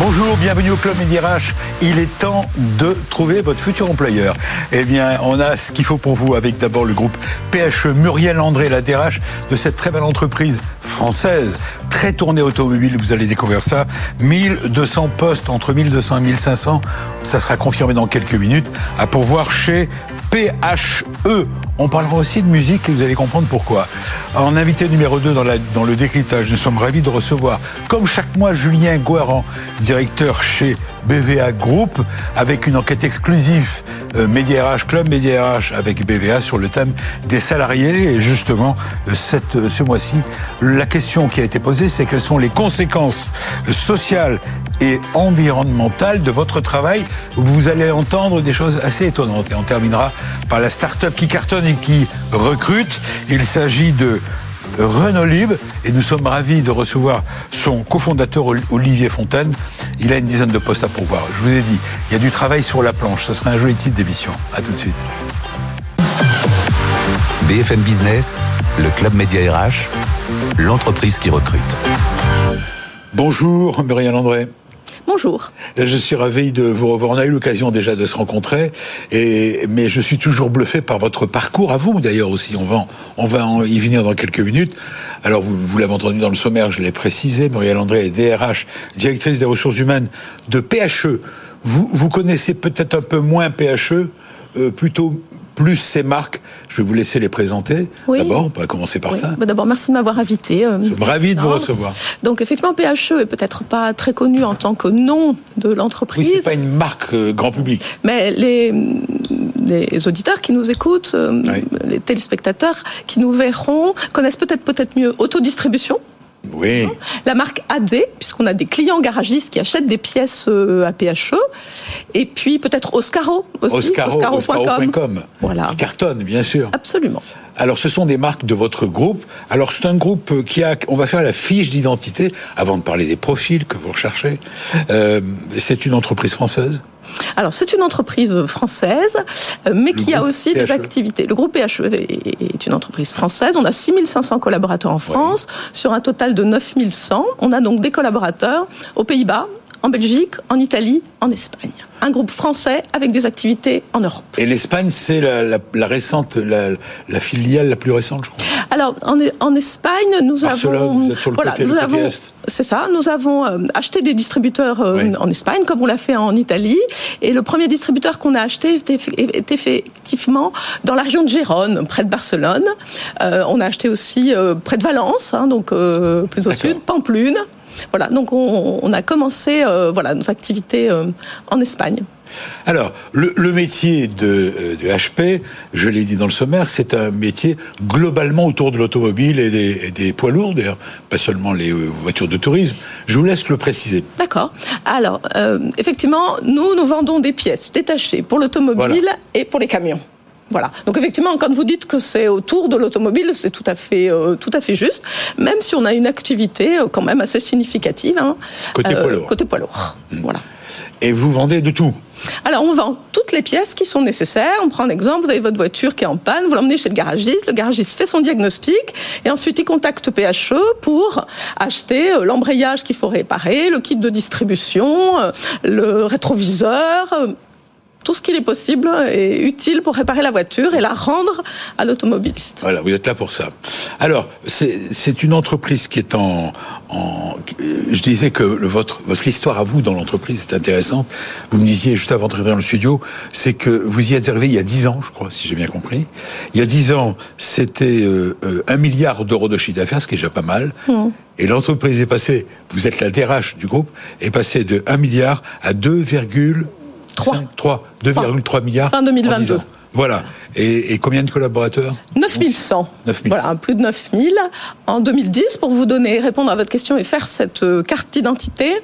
Bonjour, bienvenue au Club Média RH. Il est temps de trouver votre futur employeur. Eh bien, on a ce qu'il faut pour vous avec d'abord le groupe PHE Muriel André, la DRH de cette très belle entreprise française, très tournée automobile, vous allez découvrir ça. 1200 postes, entre 1200 et 1500, ça sera confirmé dans quelques minutes, à pourvoir chez PHE. On parlera aussi de musique et vous allez comprendre pourquoi. En invité numéro 2 dans, la, dans le décryptage, nous sommes ravis de recevoir, comme chaque mois, Julien Guaran, directeur chez BVA Group, avec une enquête exclusive euh, Média RH, Club Média RH avec BVA sur le thème des salariés. Et justement, cette, euh, ce mois-ci, la question qui a été posée, c'est quelles sont les conséquences sociales et environnementales de votre travail. Vous allez entendre des choses assez étonnantes. Et on terminera par la start-up qui cartonne et qui recrute. Il s'agit de Renault Libre et nous sommes ravis de recevoir son cofondateur Olivier Fontaine. Il a une dizaine de postes à pourvoir. Je vous ai dit, il y a du travail sur la planche. Ce serait un joli titre d'émission. À tout de suite. BFM Business, le club Média RH, l'entreprise qui recrute. Bonjour Muriel André. Bonjour. Je suis ravi de vous revoir. On a eu l'occasion déjà de se rencontrer, mais je suis toujours bluffé par votre parcours, à vous d'ailleurs aussi. On va, y venir dans quelques minutes. Alors, vous, l'avez entendu dans le sommaire, je l'ai précisé, Muriel André est DRH, directrice des ressources humaines de PHE. Vous, vous connaissez peut-être un peu moins PHE, euh, plutôt plus ces marques. Je vais vous laisser les présenter. D'abord, on va commencer par ça. Bah, d'abord, merci de m'avoir invité. Euh, Je suis ravi de vous recevoir. Donc, effectivement, PHE est peut-être pas très connu en tant que nom de l'entreprise. Oui, c'est pas une marque euh, grand public. Mais les, les auditeurs qui nous écoutent, euh, les téléspectateurs qui nous verront, connaissent peut-être peut-être mieux autodistribution. Oui. La marque AD, puisqu'on a des clients garagistes qui achètent des pièces euh, à PHE. Et puis peut-être Oscaro aussi. Oscaro, Oscaro.com. voilà. Qui cartonne, bien sûr. Absolument. Alors, ce sont des marques de votre groupe. Alors, c'est un groupe qui a. On va faire la fiche d'identité avant de parler des profils que vous recherchez. Euh, c'est une entreprise française? Alors, c'est une entreprise française, euh, mais qui a aussi des e. activités. Le groupe PHE est une entreprise française. On a 6500 collaborateurs en France, sur un total de 9100. On a donc des collaborateurs aux Pays-Bas, en Belgique, en Italie, en Espagne. Un groupe français avec des activités en Europe. Et l'Espagne, c'est la, récente, la, filiale la plus récente, je crois. Alors, en, en Espagne, nous avons. Vous êtes sur le voilà, côté, nous avons, C'est ça. Nous avons euh, acheté des distributeurs euh, en Espagne, comme on l'a fait en Italie. Et le premier distributeur qu'on a acheté est effectivement dans la région de Gérone, près de Barcelone. Euh, on a acheté aussi près de Valence, hein, donc plus au sud, Pamplune. Voilà, donc on, a commencé euh, voilà, nos activités euh, en Espagne. Alors, le, métier de, HP, euh, je l'ai dit dans le sommaire, c'est un métier globalement autour de l'automobile et des, poids lourds, d'ailleurs, pas seulement les voitures de tourisme. Je vous laisse le préciser. D'accord. Alors, effectivement, nous, nous vendons des pièces détachées pour l'automobile et pour les camions. Voilà. Donc effectivement, quand vous dites que c'est autour de l'automobile, c'est tout à fait euh, tout à fait juste. Même si on a une activité euh, quand même assez significative. Hein, côté poids lourd. Côté poids lourd. Mmh. Voilà. Et vous vendez de tout? Alors, on vend toutes les pièces qui sont nécessaires. On prend un exemple, vous avez votre voiture qui est en panne, vous l'emmenez chez le garagiste, le garagiste fait son diagnostic, et ensuite il contacte PHE pour acheter l'embrayage qu'il faut réparer, le kit de distribution, le rétroviseur, tout ce qu'il est possible et utile pour réparer la voiture et la rendre à l'automobiliste. Voilà, vous êtes là pour ça. Alors, c'est une entreprise qui est en, Je disais que votre, votre histoire à vous dans l'entreprise est intéressante. Vous me disiez juste avant de rentrer dans le studio, c'est que vous y êtes arrivé il y a 10 ans, je crois, si j'ai bien compris. Il y a 10 ans, c'était euh, euh, un milliard d'euros de chiffre d'affaires, ce qui est déjà pas mal. Mmh. Et l'entreprise est passée, vous êtes la DRH du groupe, est passée de 1 milliard à 2, 3. 3, 2,3 milliards. Fin 2022. Voilà. Et, combien de collaborateurs 9100. 9100. Voilà, plus de 9000. En 2010, pour vous donner, répondre à votre question et faire cette euh, carte d'identité,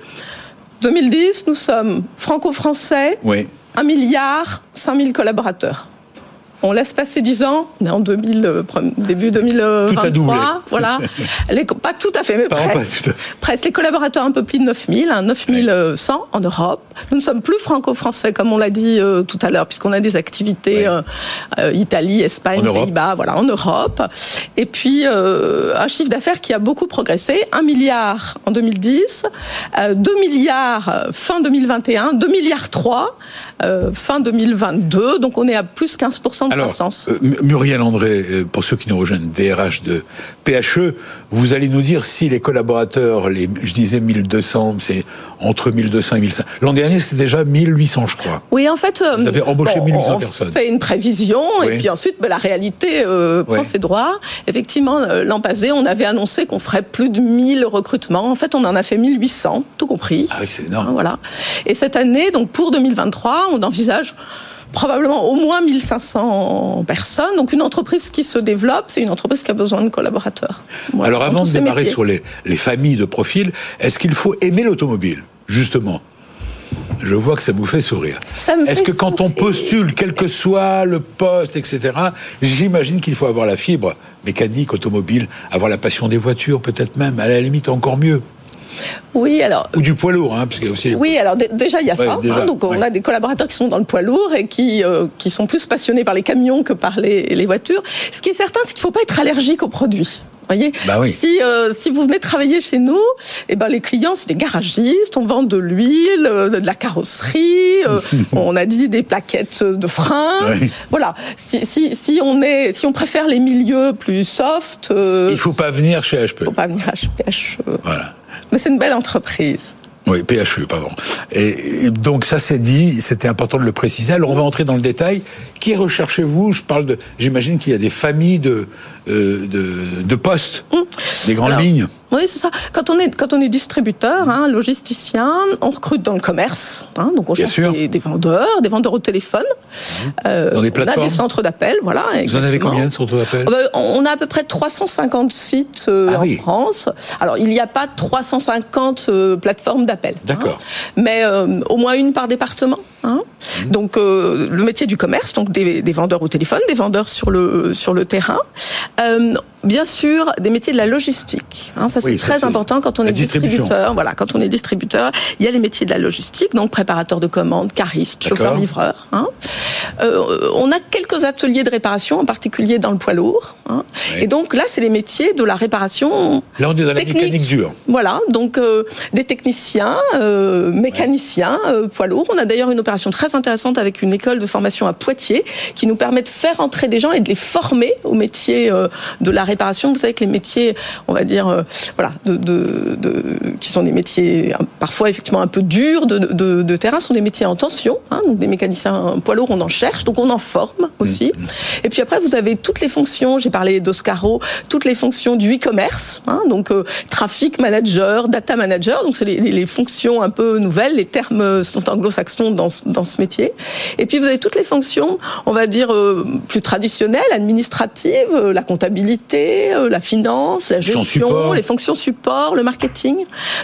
2010, nous sommes franco-français. Oui. 1 milliard, 5000 collaborateurs. On laisse passer 10 ans. On est en 2000, euh, début 2023. doublé. Voilà. Les pas tout à fait, mais presque. fait. Presque. Les collaborateurs, un peu plus de 9000, hein, 9100 en Europe. Nous ne sommes plus franco-français, comme on l'a dit euh, tout à l'heure, puisqu'on a des activités Ouais. euh, euh, Italie, Espagne. Pays-Bas, voilà, en Europe. Et puis, euh, un chiffre d'affaires qui a beaucoup progressé. 1 milliard en 2010, euh, 2 milliards euh, fin 2021, 2 milliards 3 euh, fin 2022. Donc, on est à plus 15% de Alors, croissance. euh, Muriel André, euh, pour ceux qui nous rejoignent, DRH de PHE, vous allez nous dire si les collaborateurs, les, je disais 1200, c'est entre 1200 et 1500. L'an dernier, c'était déjà 1800, je crois. Oui, en fait, euh, Vous avez embauché 1800 on personnes. fait une prévision Oui. et puis ensuite, ben, la réalité euh, prend Oui. ses droits. Effectivement, l'an passé, on avait annoncé qu'on ferait plus de 1000 recrutements. En fait, on en a fait 1800, tout compris. Ah oui, c'est énorme. Voilà. Et cette année, donc pour 2023, on envisage probablement au moins 1500 personnes. Donc une entreprise qui se développe, c'est une entreprise qui a besoin de collaborateurs. Voilà, Alors avant de démarrer métiers. sur les, les familles de profils, est-ce qu'il faut aimer l'automobile, justement? Je vois que ça vous fait sourire. Est-ce que quand on postule, quel que soit le poste, etc., j'imagine qu'il faut avoir la fibre mécanique, automobile, avoir la passion des voitures, peut-être même, à la limite encore mieux. Oui, alors Ou du poids lourd, hein, parce qu'il y a aussi les- Oui, alors dé- déjà il y a Ouais, ça. déjà, hein, donc on ouais. a des collaborateurs qui sont dans le poids lourd et qui euh, qui sont plus passionnés par les camions que par les, les voitures. Ce qui est certain, c'est qu'il faut pas être allergique aux produits. Voyez Bah oui. Si euh, si vous venez travailler chez nous, eh ben les clients c'est des garagistes, on vend de l'huile, euh, de la carrosserie, euh, on a dit des plaquettes de frein. Voilà. Si, si si on est si on préfère les milieux plus soft, Il faut pas venir chez HP. faut pas venir HPH. euh, Voilà. Mais c'est une belle entreprise. Oui, PHE, pardon. Et, et donc ça c'est dit, c'était important de le préciser. Alors on va entrer dans le détail. Qui recherchez-vous? Je parle de, j'imagine qu'il y a des familles de euh, de, de postes, des grandes Mmh. Alors, lignes. Oui, c'est ça. Quand on est quand on est distributeur, hein, logisticien, on recrute dans le commerce. hein, donc on Bien cherche des, des vendeurs, des vendeurs au téléphone. Euh, Dans des On a plateformes. des centres d'appel, voilà. Vous en avez combien de centres d'appel Euh, On a à peu près 350 sites euh, Ah en oui. France. Alors, il n'y a pas 350 euh, plateformes d'appel. hein. D'accord. mais euh, au moins une par département. Hein. Mmh. Donc, euh, le métier du commerce, donc des, des vendeurs au téléphone, des vendeurs sur le, sur le terrain. Euh, bien sûr, des métiers de la logistique. hein. ça, c'est Oui, très important quand on la est distributeur. Voilà, quand on est distributeur, il y a les métiers de la logistique, donc préparateur de commandes, cariste, chauffeur, livreur. hein. Euh, on a quelques ateliers de réparation, en particulier dans le poids lourd. hein. Oui. Et donc là, c'est les métiers de la réparation Là on est dans la technique. mécanique dure. Voilà, donc des techniciens, mécaniciens, poids lourds. On a d'ailleurs une opération très intéressante avec une école de formation à Poitiers qui nous permet de faire entrer des gens et de les former au métier euh, de la réparation. Vous savez que les métiers, on va dire, euh, voilà, de, de, de- qui sont des métiers euh, parfois effectivement un peu durs de, terrain, sont des métiers en tension. hein. donc des mécaniciens poids lourds, on en cherche, donc on en forme aussi. Et puis après, vous avez toutes les fonctions. J'ai parlé d'Oscaro, toutes les fonctions du e-commerce, hein, donc euh, traffic manager, data manager. Donc c'est les, les- les fonctions un peu nouvelles. Les termes sont anglo-saxons dans, ce- dans ce métier. Et puis vous avez toutes les fonctions, on va dire euh, plus traditionnelles, administratives, euh, la comptabilité, euh, la finance, la gestion, support. les fonctions support, le marketing.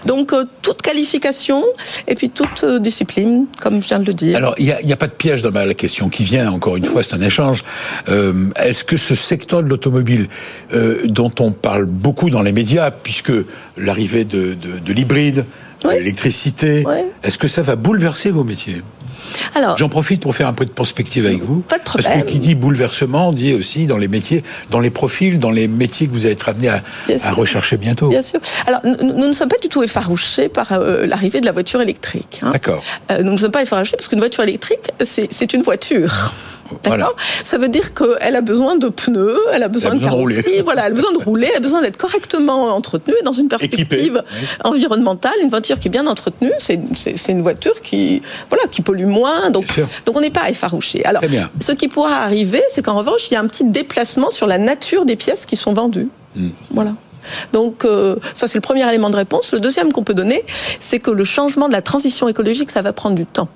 Donc toute qualification et puis toute discipline, comme je viens de le dire. Alors, il n'y a, pas de piège dans ma la question qui vient, encore une fois, c'est un échange. Euh, Est-ce que ce secteur de l'automobile, euh, dont on parle beaucoup dans les médias, puisque l'arrivée de, de, de l'hybride, Oui. l'électricité, Oui. est-ce que ça va bouleverser vos métiers? Alors, J'en profite pour faire un peu de perspective avec vous. Pas de Parce que qui dit bouleversement dit aussi dans les métiers, dans les profils, dans les métiers que vous allez être amené à, rechercher bientôt. Bien sûr. Alors, nous, nous ne sommes pas du tout effarouchés par euh, l'arrivée de la voiture électrique. hein. D'accord. Euh, nous ne sommes pas effarouchés parce qu'une voiture électrique, c'est c'est une voiture. Voilà. D'accord Ça veut dire qu'elle a besoin de pneus, elle a besoin, besoin de carrosserie, voilà, elle a besoin de rouler, elle a besoin d'être correctement entretenue et dans une perspective oui. environnementale. Une voiture qui est bien entretenue, c'est c'est- c'est une voiture qui, voilà, qui pollue moins. Donc, donc on n'est pas effarouché. Alors, ce qui pourra arriver, c'est qu'en revanche, il y a un petit déplacement sur la nature des pièces qui sont vendues. Hmm. Voilà. Donc euh, ça c'est le premier élément de réponse. Le deuxième qu'on peut donner, c'est que le changement de la transition écologique, ça va prendre du temps.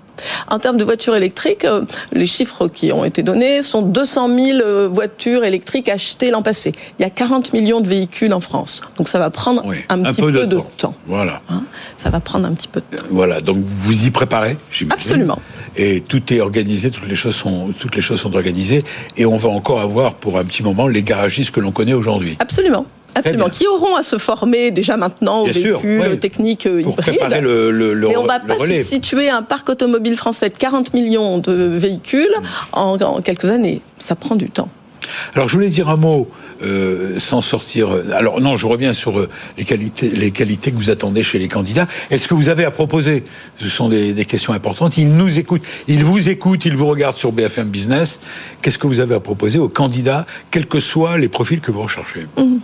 En termes de voitures électriques, euh, les chiffres qui ont été donnés sont 200 000 euh, voitures électriques achetées l'an passé. Il y a 40 millions de véhicules en France. Donc ça va prendre Oui, un, petit peu, de, temps. Voilà. hein. Ça va prendre un petit peu de temps. Voilà, donc vous y préparez, j'imagine. Absolument. et tout est organisé, toutes les choses sont, toutes les choses sont organisées, et on va encore avoir pour un petit moment les garagistes que l'on connaît aujourd'hui. Absolument. Absolument. Qui auront à se former déjà maintenant aux véhicules techniques euh, Pour Préparer le, le, le, Mais on ne va pas substituer un parc automobile français de 40 millions de véhicules en quelques années. Ça prend du temps. Alors je voulais dire un mot euh, sans sortir. Alors non, je reviens sur euh, les qualités, les qualités que vous attendez chez les candidats. Est-ce que vous avez à proposer? Ce sont des, des, questions importantes. Ils nous écoutent, ils vous écoutent, ils vous regardent sur BFM Business. Qu'est-ce que vous avez à proposer aux candidats, quels que soient les profils que vous recherchez? Mmh.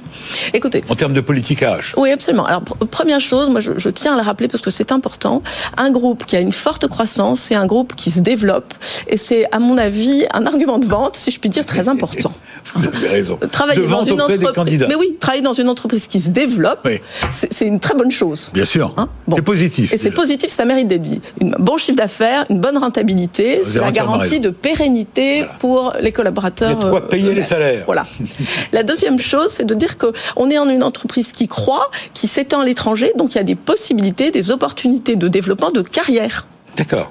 Écoutez, en termes de politique H. Oui, absolument. Alors première chose, moi je, je tiens à la rappeler parce que c'est important. Un groupe qui a une forte croissance, c'est un groupe qui se développe, et c'est à mon avis un argument de vente, si je puis dire, très important. Vous avez raison. Travailler de dans une entreprise, mais oui, travailler dans une entreprise qui se développe, oui. c'est une très bonne chose. Bien sûr. Hein bon. C'est positif. Et c'est positif, ça mérite d'être dit. Un bon chiffre d'affaires, une bonne rentabilité, c'est la garantie de pérennité voilà. pour les collaborateurs. Il y a de quoi payer euh, les salaires. Voilà. la deuxième chose, c'est de dire qu'on est en une entreprise qui croît, qui s'étend à l'étranger, donc il y a des possibilités, des opportunités de développement de carrière.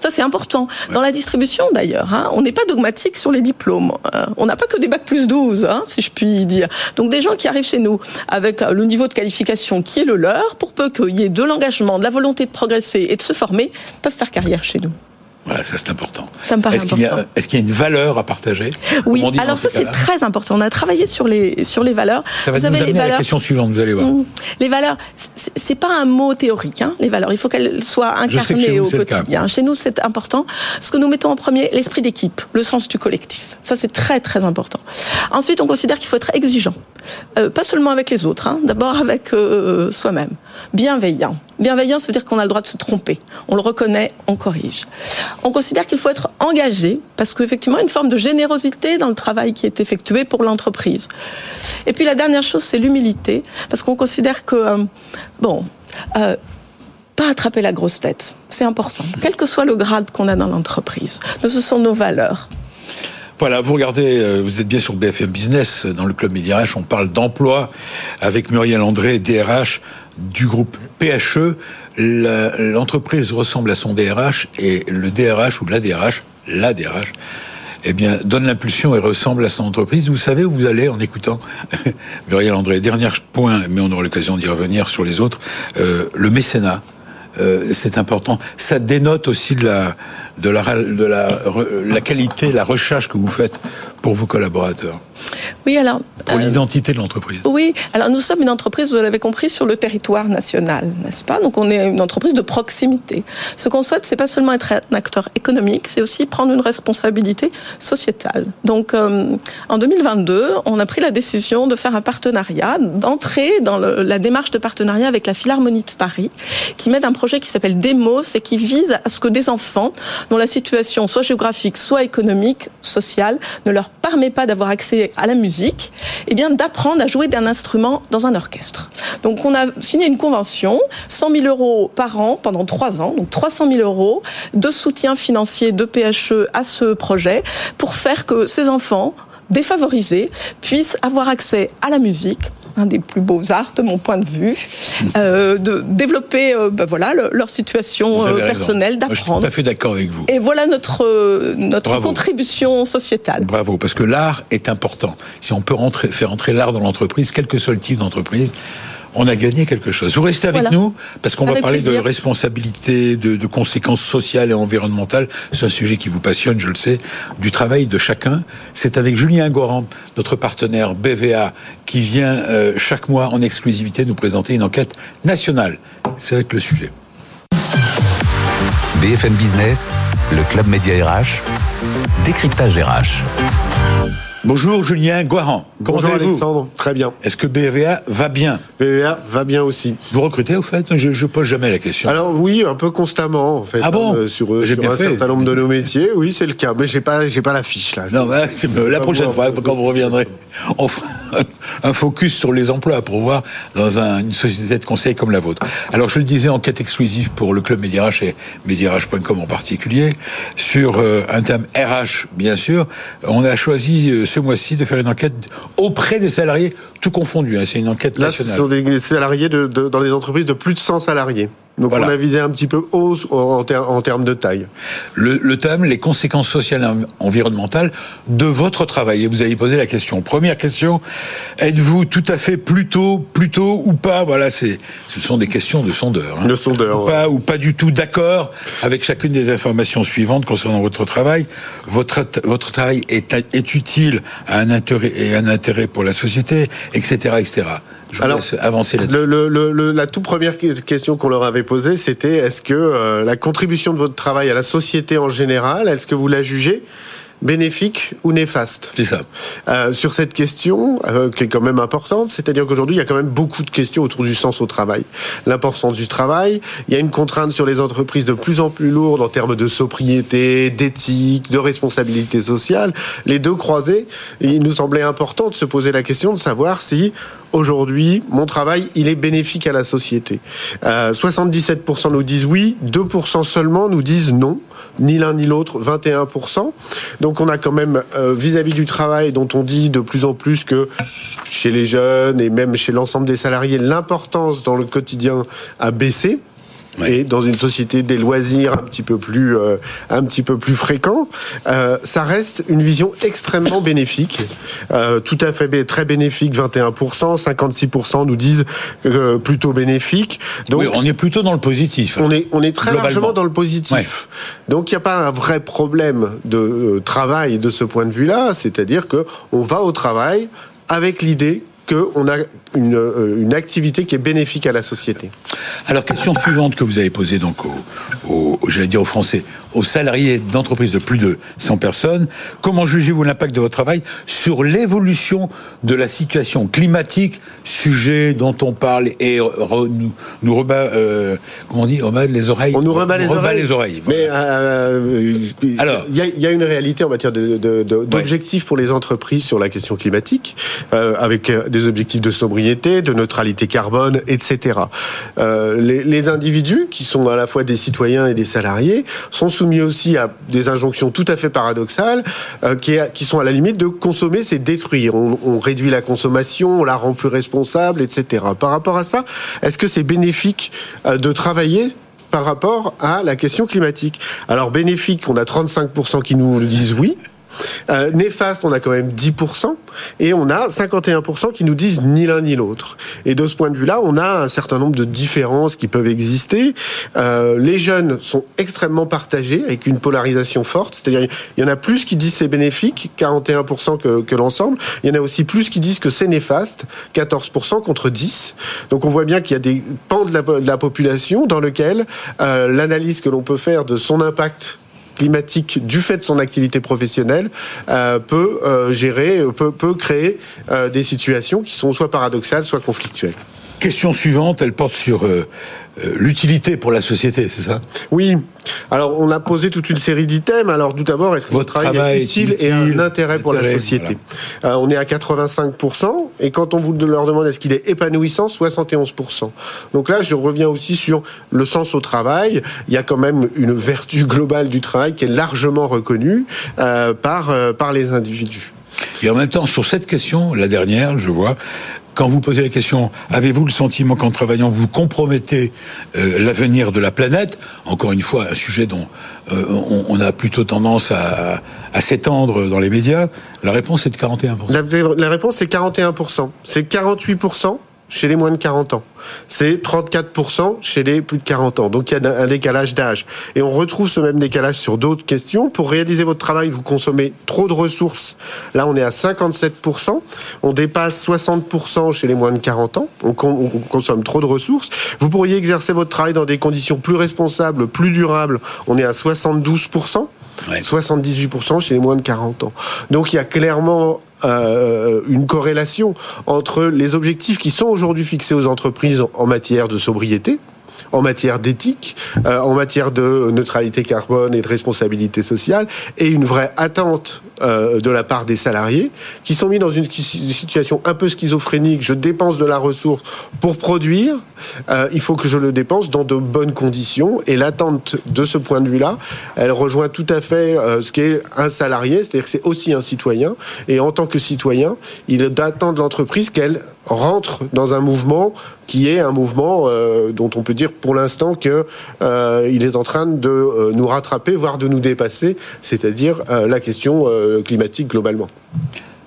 Ça, c'est important. Dans la distribution, d'ailleurs, hein, on n'est pas dogmatique sur les diplômes. Euh, on n'a pas que des bacs plus 12, hein, si je puis dire. Donc, des gens qui arrivent chez nous avec le niveau de qualification qui est le leur, pour peu qu'il y ait de l'engagement, de la volonté de progresser et de se former, peuvent faire carrière chez nous. Voilà, ça c'est important. Ça me paraît est-ce important. Qu'il y a, est-ce qu'il y a une valeur à partager? Oui, alors ça c'est très important. On a travaillé sur les, sur les valeurs. Ça va vous nous savez, les à valeurs... la question suivante, vous allez voir. Mmh. Les valeurs, c'est pas un mot théorique, hein, les valeurs. Il faut qu'elles soient incarnées au quotidien. Chez nous, c'est important. Ce que nous mettons en premier, l'esprit d'équipe, le sens du collectif. Ça, c'est très, très important. Ensuite, on considère qu'il faut être exigeant. Euh, pas seulement avec les autres, hein, d'abord avec euh, soi-même. Bienveillant. Bienveillant, ça veut dire qu'on a le droit de se tromper. On le reconnaît, on corrige. On considère qu'il faut être engagé, parce qu'effectivement, une forme de générosité dans le travail qui est effectué pour l'entreprise. Et puis la dernière chose, c'est l'humilité, parce qu'on considère que, euh, bon, pas attraper la grosse tête, c'est important, quel que soit le grade qu'on a dans l'entreprise. Ce sont nos valeurs. Voilà, vous regardez, vous êtes bien sur BFM Business, dans le club MédirH, on parle d'emploi avec Muriel André, DRH du groupe PHE. L'entreprise ressemble à son DRH et le DRH ou la DRH, la DRH, eh bien, donne l'impulsion et ressemble à son entreprise. Vous savez où vous allez en écoutant Muriel André. Dernier point, mais on aura l'occasion d'y revenir sur les autres. Euh, le mécénat, euh, c'est important. Ça dénote aussi de la, qualité, la recherche que vous faites pour vos collaborateurs. Oui, alors. Pour euh, l'identité de l'entreprise. Oui, alors nous sommes une entreprise, vous l'avez compris, sur le territoire national, n'est-ce pas? Donc on est une entreprise de proximité. Ce qu'on souhaite, c'est pas seulement être un acteur économique, c'est aussi prendre une responsabilité sociétale. Donc euh, en 2022, on a pris la décision de faire un partenariat, d'entrer dans le, la démarche de partenariat avec la Philharmonie de Paris, qui mène un projet qui s'appelle Demos et qui vise à ce que des enfants dont la situation soit géographique, soit économique, sociale, ne leur permet pas d'avoir accès à la musique, eh bien d'apprendre à jouer d'un instrument dans un orchestre. Donc on a signé une convention, 100 000 euros par an pendant trois ans, donc 300 000 euros de soutien financier de PHE à ce projet pour faire que ces enfants défavorisés puissent avoir accès à la musique un des plus beaux arts de mon point de vue, euh, de développer euh, ben voilà, le, leur situation euh, personnelle, d'apprendre. Je suis tout à fait d'accord avec vous. Et voilà notre, notre Bravo. contribution sociétale. Bravo, parce que l'art est important. Si on peut rentrer, faire entrer l'art dans l'entreprise, quel que soit le type d'entreprise, on a gagné quelque chose. Vous restez avec voilà. nous parce qu'on va parler plaisir. de responsabilité, de, de, conséquences sociales et environnementales. C'est un sujet qui vous passionne, je le sais, du travail de chacun. C'est avec Julien Goran, notre partenaire BVA, qui vient euh, chaque mois en exclusivité nous présenter une enquête nationale. Ça va être le sujet. BFM Business, le club média RH, décryptage RH. Bonjour Julien Guaran. Comment Bonjour Alexandre, très bien. Est-ce que BVA va bien BVA va bien aussi. Vous recrutez au fait Je ne pose jamais la question. Alors oui, un peu constamment en fait. Ah bon euh, Sur, sur bien un fait. certain nombre de nos métiers, oui c'est le cas. Mais j'ai pas, j'ai pas la fiche là. Non, bah, la prochaine fois, quand vous reviendrez, on fera un focus sur les emplois pour voir dans un, une société de conseil comme la vôtre. Alors je le disais, enquête exclusive pour le club Médirach et Médirach.com en particulier, sur euh, un thème RH bien sûr. On a choisi euh, ce mois-ci de faire une enquête auprès des salariés, tout confondu. Hein, c'est une enquête Là, nationale. ce sont des salariés de, de, dans des entreprises de plus de 100 salariés. Donc on a visé un petit peu haut en, termes de taille. Le, thème, les conséquences sociales et environnementales de votre travail. Et vous avez posé la question. Première question, êtes-vous tout à fait plutôt, plutôt ou pas Voilà, c'est, ce sont des questions de sondeurs. Hein. De sondeurs. Ou, pas, ou pas du tout d'accord avec chacune des informations suivantes concernant votre travail. Votre, votre travail est, est utile à un intérêt et un intérêt pour la société, etc., etc. Je Alors, avancer la toute première question qu'on leur avait posée, c'était est-ce que euh, la contribution de votre travail à la société en général, est-ce que vous la jugez? Bénéfique ou néfaste C'est ça. Euh, sur cette question, euh, qui est quand même importante, c'est-à-dire qu'aujourd'hui, il y a quand même beaucoup de questions autour du sens au travail. L'importance du travail, il y a une contrainte sur les entreprises de plus en plus lourde en termes de sobriété, d'éthique, de responsabilité sociale. Les deux croisés, il nous semblait important de se poser la question de savoir si aujourd'hui, mon travail, il est bénéfique à la société. Euh, 77% nous disent oui, 2% seulement nous disent non ni l'un ni l'autre, 21%. Donc on a quand même, euh, vis-à-vis du travail dont on dit de plus en plus que chez les jeunes et même chez l'ensemble des salariés, l'importance dans le quotidien a baissé et dans une société des loisirs un petit peu plus euh, un petit peu plus fréquent, euh, ça reste une vision extrêmement bénéfique, euh, tout à fait très bénéfique, 21%, 56% nous disent plutôt bénéfique. Donc oui, on est plutôt dans le positif. On est on est très largement dans le positif. Donc il n'y a pas un vrai problème de travail de ce point de vue-là, c'est-à-dire que on va au travail avec l'idée qu'on a une, euh, une, activité qui est bénéfique à la société. Alors, question suivante que vous avez posée donc aux, j'allais dire aux Français, aux salariés d'entreprises de plus de 100 personnes. Comment jugez-vous l'impact de votre travail sur l'évolution de la situation climatique, sujet dont on parle et nous, nous rebat, euh, comment on dit, rebat les oreilles? On nous rebat, les, oreilles. les, oreilles. Mais euh, alors, il y, y, a une réalité en matière d'objectifs de, pour les entreprises sur la question climatique, avec des objectifs de sobriété, de neutralité carbone, etc. Euh, les, individus, qui sont à la fois des citoyens et des salariés, sont soumis aussi à des injonctions tout à fait paradoxales, euh, qui, sont à la limite de consommer, c'est détruire. On, on, réduit la consommation, on la rend plus responsable, etc. Par rapport à ça, est-ce que c'est bénéfique euh, de travailler par rapport à la question climatique? Alors bénéfique, on a 35% qui nous disent oui. Euh, néfaste, on a quand même 10%, et on a 51% qui nous disent ni l'un ni l'autre. Et de ce point de vue-là, on a un certain nombre de différences qui peuvent exister. Euh, les jeunes sont extrêmement partagés, avec une polarisation forte, c'est-à-dire il y en a plus qui disent c'est bénéfique, 41% que, que l'ensemble, il y en a aussi plus qui disent que c'est néfaste, 14% contre 10. Donc on voit bien qu'il y a des pans de la, population dans lequel euh, l'analyse que l'on peut faire de son impact climatique du fait de son activité professionnelle euh, peut euh, gérer, peut, peut créer euh, des situations qui sont soit paradoxales, soit conflictuelles. Question suivante, elle porte sur euh, l'utilité pour la société, c'est ça? Oui. Alors, on a posé toute une série d'items. Alors, tout d'abord, est-ce que votre, travail, est utile, et a un intérêt pour la société? euh, On est à 85%, et quand on vous leur demande est-ce qu'il est épanouissant, 71%. Donc là, je reviens aussi sur le sens au travail. Il y a quand même une vertu globale du travail qui est largement reconnue euh, par, euh, par les individus. Et en même temps, sur cette question, la dernière, je vois, quand vous posez la question, avez-vous le sentiment qu'en travaillant, vous compromettez euh, l'avenir de la planète? Encore une fois, un sujet dont euh, on, a plutôt tendance à, s'étendre dans les médias. La réponse est de 41%. La, la réponse c'est 41%. C'est 48% chez les moins de 40 ans. C'est 34% chez les plus de 40 ans. Donc il y a un décalage d'âge. Et on retrouve ce même décalage sur d'autres questions. Pour réaliser votre travail, vous consommez trop de ressources. Là, on est à 57%. On dépasse 60% chez les moins de 40 ans. On, on consomme trop de ressources. Vous pourriez exercer votre travail dans des conditions plus responsables, plus durables. On est à 72%. 78% chez les moins de 40 ans. Donc il y a clairement euh, une corrélation entre les objectifs qui sont aujourd'hui fixés aux entreprises en matière de sobriété, en matière d'éthique, euh, en matière de neutralité carbone et de responsabilité sociale, et une vraie attente euh, de la part des salariés qui sont mis dans une situation un peu schizophrénique. Je dépense de la ressource pour produire. Euh, il faut que je le dépense dans de bonnes conditions. Et l'attente de ce point de vue-là, elle rejoint tout à fait euh, ce qu'est un salarié, c'est-à-dire que c'est aussi un citoyen. Et en tant que citoyen, il attend de l'entreprise qu'elle rentre dans un mouvement qui est un mouvement dont on peut dire pour l'instant que il est en train de nous rattraper, voire de nous dépasser, c'est-à-dire la question climatique globalement.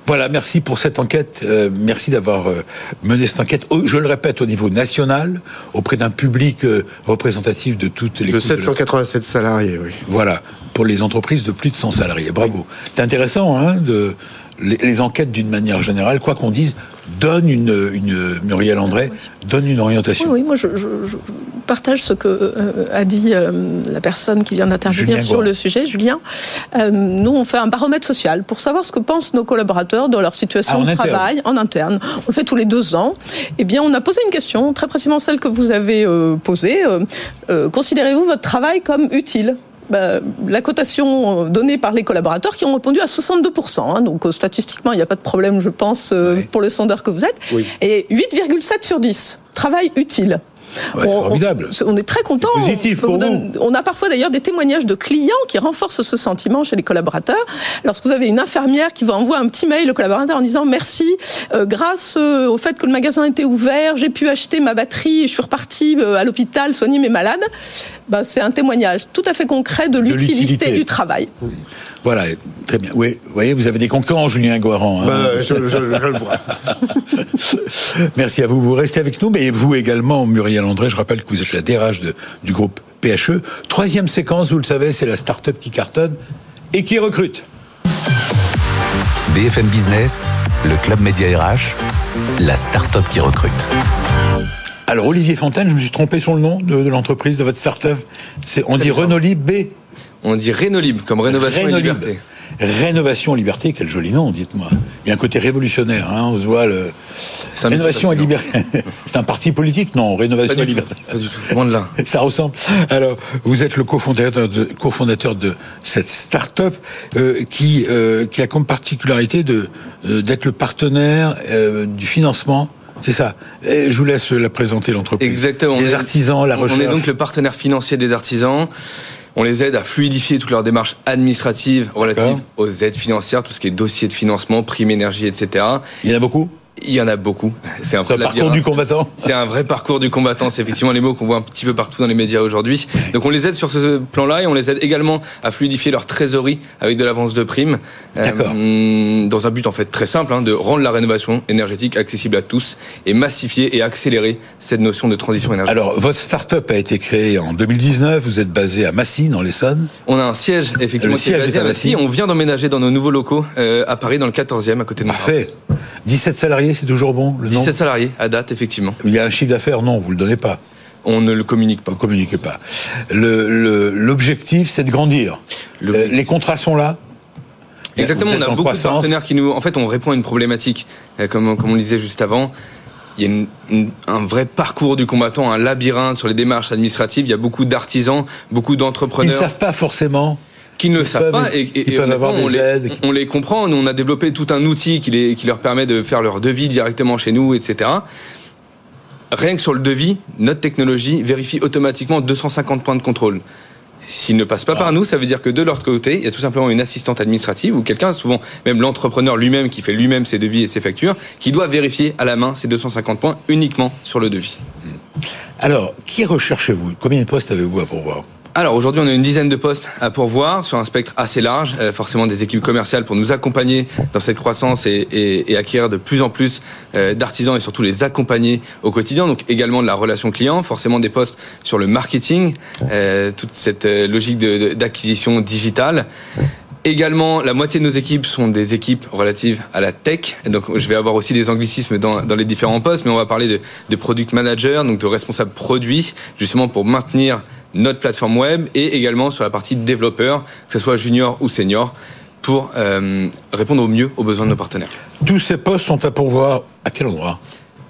Voilà, merci pour cette enquête. merci d'avoir mené cette enquête. Je le répète, au niveau national, auprès d'un public représentatif de toutes les... De 787 salariés, oui. Voilà, pour les entreprises de plus de 100 salariés. Bravo. C'est intéressant, hein, de les, enquêtes d'une manière générale, quoi qu'on dise, donnent une, une Muriel André donne une orientation. Oui, moi je, partage ce que euh, a dit euh, la personne qui vient d'intervenir sur le sujet, Julien. Euh, nous, on fait un baromètre social pour savoir ce que pensent nos collaborateurs dans leur situation ah, de travail en interne. On le fait tous les deux ans. Eh bien, on a posé une question, très précisément celle que vous avez posée. Considérez-vous votre travail comme utile? Bah, la cotation donnée par les collaborateurs qui ont répondu à 62%. Hein, donc euh, statistiquement, il n'y a pas de problème, je pense, euh, pour le sondeur que vous êtes. Et 8,7 sur 10. Travail utile formidable. On, est très content. On, a parfois d'ailleurs des témoignages de clients qui renforcent ce sentiment chez les collaborateurs. Lorsque vous avez une infirmière qui vous envoie un petit mail au collaborateur en disant merci, euh, grâce euh, au fait que le magasin était ouvert, j'ai pu acheter ma batterie et je suis reparti euh, à l'hôpital soigner mes malades. Bah, c'est un témoignage tout à fait concret de l'utilité du travail. Voilà, très bien. Oui, vous voyez, vous avez des concurrents, Julien Guaran. Hein. Bah, je, le vois. Merci à vous. Vous restez avec nous, mais vous également, Muriel André. Je rappelle que vous êtes la DRH du groupe PHE. Troisième séquence, vous le savez, c'est la start-up qui cartonne et qui recrute. BFM Business, le club média RH, la start-up qui recrute. Alors Olivier Fontaine, je me suis trompé sur le nom de, l'entreprise de votre start-up. On dit Renolib B. On dit Rénolib, comme rénovation et liberté. Rénovation et liberté, quel joli nom, dites-moi. Il y a un côté révolutionnaire, hein, on se voit le... Rénovation et liberté. C'est un parti politique Non, Rénovation et liberté. Pas du tout, loin de là. Ça ressemble. Alors, vous êtes le cofondateur de, cofondateur de cette start-up euh, qui, euh, qui a comme particularité de, euh, d'être le partenaire du financement c'est ça. je vous laisse la présenter l'entreprise. Exactement. Les artisans, la recherche. On est donc le partenaire financier des artisans. On les aide à fluidifier toutes leurs démarches administratives relatives aux aides financières, tout ce qui est dossier de financement, prime énergie, etc. Il y en a beaucoup? Il y en a beaucoup. C'est un, parcours du combattant. C'est un vrai parcours du combattant. C'est effectivement les mots qu'on voit un petit peu partout dans les médias aujourd'hui. Donc on les aide sur ce plan-là et on les aide également à fluidifier leur trésorerie avec de l'avance de primes. Euh, dans un but en fait très simple, hein, de rendre la rénovation énergétique accessible à tous et massifier et accélérer cette notion de transition énergétique. Alors votre start-up a été créée en 2019. Vous êtes basé à Massy, dans l'Essonne. On a un siège effectivement qui est basé à Massy. On vient d'emménager dans nos nouveaux locaux euh, à Paris, dans le 14e, à côté de nous. Parfait. 17 salariés, c'est toujours bon le 17 salariés à date, effectivement. Il y a un chiffre d'affaires Non, vous le donnez pas. On ne le communique pas. Vous ne communiquez pas. L'objectif, c'est de grandir. Euh, les contrats sont là Exactement, on a beaucoup de partenaires qui nous... En fait, on répond à une problématique, euh, comme, comme on le disait juste avant. Il y a un vrai parcours du combattant, un labyrinthe sur les démarches administratives. Il y a beaucoup d'artisans, beaucoup d'entrepreneurs. Ils ne savent pas forcément qui ne le savent pas et, on, les, comprend. Nous, on a développé tout un outil qui, les, qui leur permet de faire leur devis directement chez nous, etc. Rien que sur le devis, notre technologie vérifie automatiquement 250 points de contrôle. S'ils ne passent pas par nous, ça veut dire que de leur côté, il y a tout simplement une assistante administrative ou quelqu'un, souvent même l'entrepreneur lui-même qui fait lui-même ses devis et ses factures, qui doit vérifier à la main ces 250 points uniquement sur le devis. Alors, qui recherchez-vous? Combien de postes avez-vous à pourvoir? Alors aujourd'hui, on a une dizaine de postes à pourvoir sur un spectre assez large, euh, forcément des équipes commerciales pour nous accompagner dans cette croissance et, acquérir de plus en plus euh, d'artisans et surtout les accompagner au quotidien. Donc également de la relation client, forcément des postes sur le marketing, euh, toute cette logique d'acquisition digitale. Également, la moitié de nos équipes sont des équipes relatives à la tech. Donc, je vais avoir aussi des anglicismes dans, les différents postes, mais on va parler de, de product manager, donc de responsable produit, justement pour maintenir notre plateforme web et également sur la partie développeur, que ce soit junior ou senior, pour euh, répondre au mieux aux besoins de nos partenaires. Tous ces postes sont à pourvoir à quel endroit?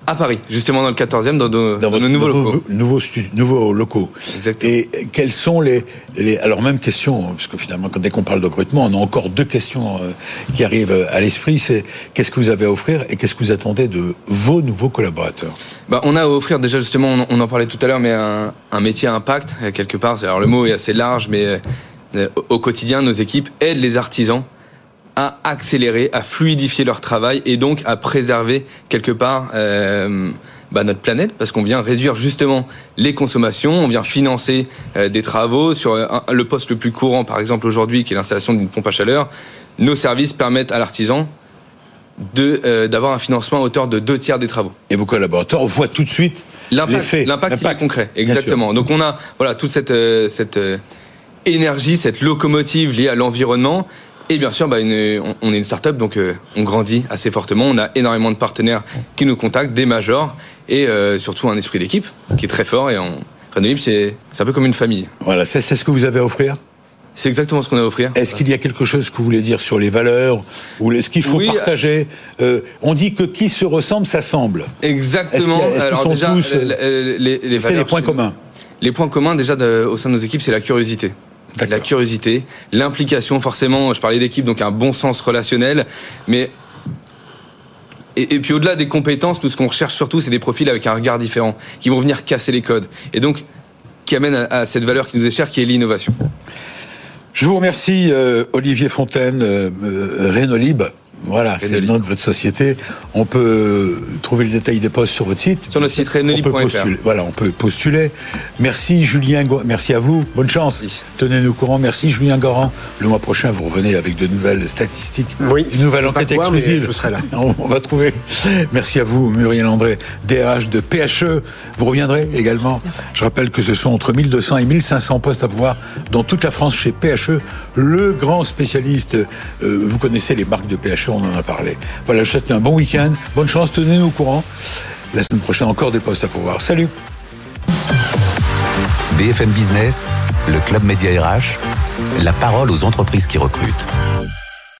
À Paris, justement dans le 14e, dans, nos, nouveaux, locaux. Nouveaux, locaux. Exactement. Et quels sont les, les, Alors, même question, parce que finalement, dès qu'on parle de recrutement, on a encore deux questions euh, qui arrivent à l'esprit. C'est qu'est-ce que vous avez à offrir et qu'est-ce que vous attendez de vos nouveaux collaborateurs? Bah, On a à offrir, déjà, justement, on, en parlait tout à l'heure, mais un, un, métier à impact, quelque part. Alors, le mot est assez large, mais euh, au quotidien, nos équipes aident les artisans à accélérer, à fluidifier leur travail et donc à préserver quelque part euh, bah, notre planète parce qu'on vient réduire justement les consommations, on vient financer euh, des travaux sur le poste le plus courant par exemple aujourd'hui qui est l'installation d'une pompe à chaleur. Nos services permettent à l'artisan de euh, d'avoir un financement à hauteur de deux tiers des travaux. Et vos collaborateurs voient tout de suite l'impact. L'impact concret, exactement. Donc on a voilà toute cette cette énergie, cette locomotive liée à l'environnement et bien sûr, bah, on est une start-up, donc euh, on grandit assez fortement. On a énormément de partenaires qui nous contactent, des majors, et euh, surtout un esprit d'équipe qui est très fort. Et on, Renault c'est un peu comme une famille. Voilà, c'est ce que vous avez à offrir? C'est exactement ce qu'on a à offrir. Est-ce qu'il y a quelque chose que vous voulez dire sur les valeurs ou est-ce qu'il faut partager? Euh, On dit que qui se ressemble s'assemble. Exactement. Alors déjà, les, les, les points communs? Les points communs déjà au sein de nos équipes, c'est la curiosité la curiosité, l'implication forcément, je parlais d'équipe, donc un bon sens relationnel, mais et, puis au-delà des compétences, tout ce qu'on recherche surtout, c'est des profils avec un regard différent, qui vont venir casser les codes, et donc qui amènent à, cette valeur qui nous est chère, qui est l'innovation. Je vous remercie, euh, Olivier Fontaine, euh, euh Renolib. Voilà, c'est le nom de votre société. On peut trouver le détail des postes sur votre site. Sur notre site renoli.fr. Voilà, on peut postuler. Merci Julien, merci à vous. Bonne chance. Tenez-nous au courant. Merci Julien Goran. Le mois prochain, vous revenez avec de nouvelles statistiques. Oui. Une nouvelle enquête exclusive. Je serai là. On, va trouver. Merci à vous, Muriel André, DRH de PHE. Vous reviendrez également. Je rappelle que ce sont entre 1200 et 1500 postes à pouvoir dans toute la France chez PHE, le grand spécialiste. Euh, vous connaissez les marques de PHE on en a parlé. Voilà, je souhaite un bon week-end. Bonne chance, tenez-nous au courant. La semaine prochaine, encore des postes à pouvoir. Salut BFM Business, le Club Média RH, la parole aux entreprises qui recrutent.